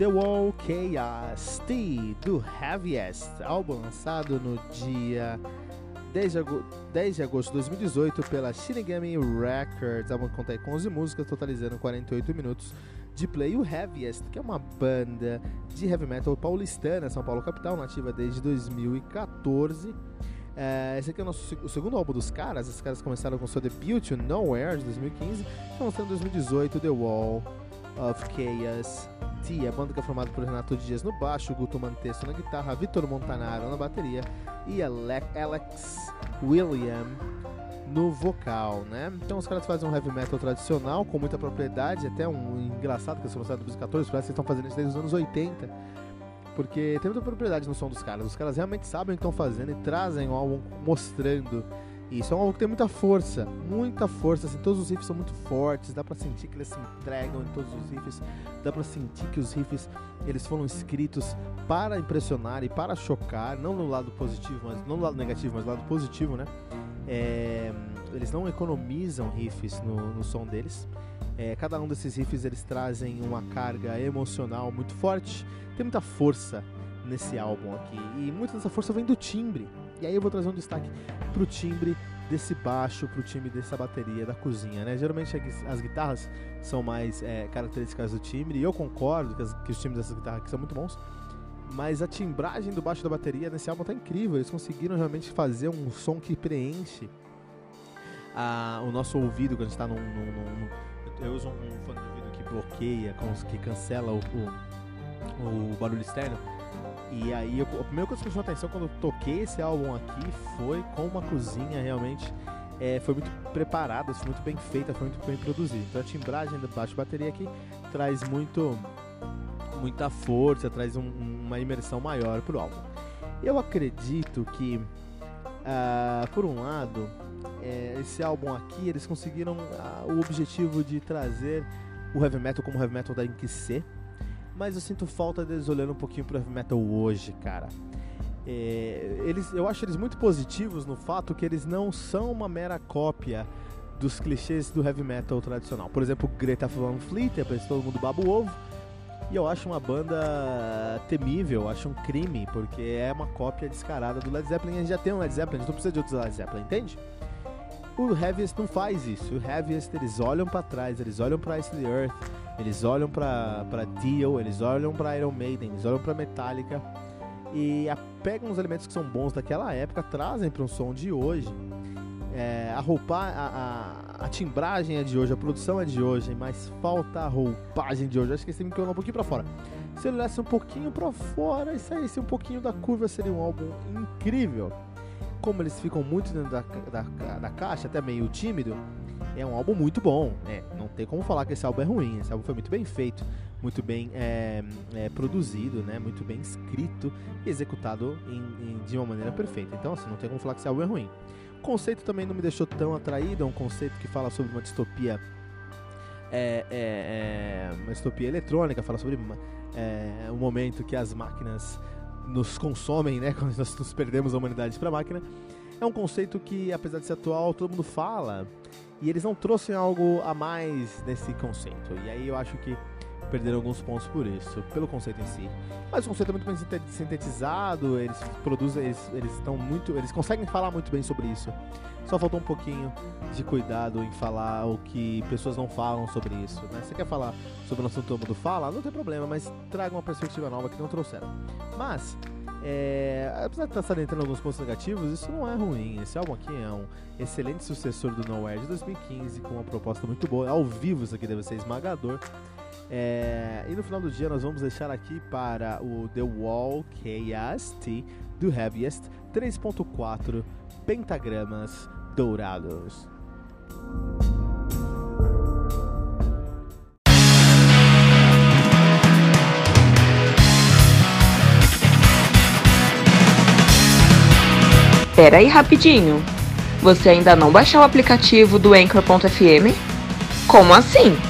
The Wall Chaos T do Heaviest, álbum lançado no dia 10 de, agosto, 10 de agosto de 2018 pela Shinigami Records. Álbum que conta com 11 músicas, totalizando 48 minutos de play. O Heaviest, que é uma banda de heavy metal paulistana, São Paulo capital, nativa desde 2014. É, esse aqui é o, nosso, o segundo álbum dos caras. Esses caras começaram com seu debut, Nowhere, de 2015, e lançando em 2018 The Wall of Chaos T, a banda que é formada por Renato Dias no baixo, Guto Mantesso na guitarra, Vitor Montanaro na bateria e Alex William no vocal, né? Então os caras fazem um heavy metal tradicional com muita propriedade, até um engraçado que eles começaram em 2014, parece que estão fazendo isso desde os anos 80. Porque tem muita propriedade no som dos caras. Os caras realmente sabem o que estão fazendo e trazem um álbum mostrando isso é um álbum que tem muita força, muita força, assim, todos os riffs são muito fortes, dá pra sentir que eles se entregam em todos os riffs, dá pra sentir que os riffs eles foram escritos para impressionar e para chocar, não no lado positivo, mas não no lado negativo, mas no lado positivo, né? É, eles não economizam riffs no, no som deles. É, cada um desses riffs eles trazem uma carga emocional muito forte, tem muita força nesse álbum aqui. E muita dessa força vem do timbre. E aí eu vou trazer um destaque pro timbre desse baixo, pro timbre dessa bateria da cozinha, né? Geralmente as guitarras são mais é, características do timbre, e eu concordo que, as, que os timbres dessas guitarras aqui são muito bons, mas a timbragem do baixo da bateria nesse álbum tá incrível, eles conseguiram realmente fazer um som que preenche a, o nosso ouvido quando a gente tá num, num, num eu uso um fone de ouvido que bloqueia, que cancela o, o, o barulho externo, e aí, eu, a primeira coisa que chamou atenção quando eu toquei esse álbum aqui foi com uma cozinha realmente é, foi muito preparada, foi muito bem feita, foi muito bem produzida. Então a timbragem do baixo bateria aqui traz muito muita força, traz um, uma imersão maior pro álbum. Eu acredito que, uh, por um lado, é, esse álbum aqui eles conseguiram uh, o objetivo de trazer o heavy metal como heavy metal da que ser mas eu sinto falta deles olhando um pouquinho pro heavy metal hoje, cara. É, eles, eu acho eles muito positivos no fato que eles não são uma mera cópia dos clichês do heavy metal tradicional. Por exemplo, Greta Van Fleet, é pra todo mundo baba o ovo. E eu acho uma banda temível, acho um crime, porque é uma cópia descarada do Led Zeppelin. A gente já tem um Led Zeppelin, a gente não precisa de outros Led Zeppelin, entende? O Heaviest não faz isso. O Heaviest eles olham para trás, eles olham para Ice the Earth, eles olham para Dio, eles olham para Iron Maiden, eles olham para Metallica e pegam os elementos que são bons daquela época, trazem para um som de hoje. É, a roupa, a, a, a, timbragem é de hoje, a produção é de hoje, mas falta a roupagem de hoje. Acho que esse me um pouquinho para fora. Se ele olhasse um pouquinho para fora e saísse um pouquinho da curva, seria um álbum incrível. Como eles ficam muito dentro da, da, da caixa, até meio tímido, é um álbum muito bom, né? Não tem como falar que esse álbum é ruim. Esse álbum foi muito bem feito, muito bem é, é, produzido, né? Muito bem escrito e executado em, em, de uma maneira perfeita. Então, assim, não tem como falar que esse álbum é ruim. O conceito também não me deixou tão atraído. É um conceito que fala sobre uma distopia, é, é, é uma distopia eletrônica. Fala sobre um momento que as máquinas nos consomem, né? Quando nós nos perdemos a humanidade para a máquina. É um conceito que, apesar de ser atual, todo mundo fala e eles não trouxeram algo a mais nesse conceito. E aí eu acho que perderam alguns pontos por isso, pelo conceito em si. Mas o conceito é muito bem sintetizado, eles produzem, eles, eles estão muito, eles conseguem falar muito bem sobre isso. Só faltou um pouquinho de cuidado em falar o que pessoas não falam sobre isso. Né? Você quer falar sobre o assunto todo mundo fala, não tem problema, mas traga uma perspectiva nova que não trouxeram. Mas é, apesar de estar salientando alguns pontos negativos, isso não é ruim. Esse álbum aqui é um excelente sucessor do Nowhere de 2015, com uma proposta muito boa. Ao vivo, isso aqui deve ser esmagador. É, e no final do dia nós vamos deixar aqui para o The Wall KST do Heaviest 3.4 pentagramas dourados. Pera aí rapidinho. Você ainda não baixou o aplicativo do Anchor.fm? Como assim?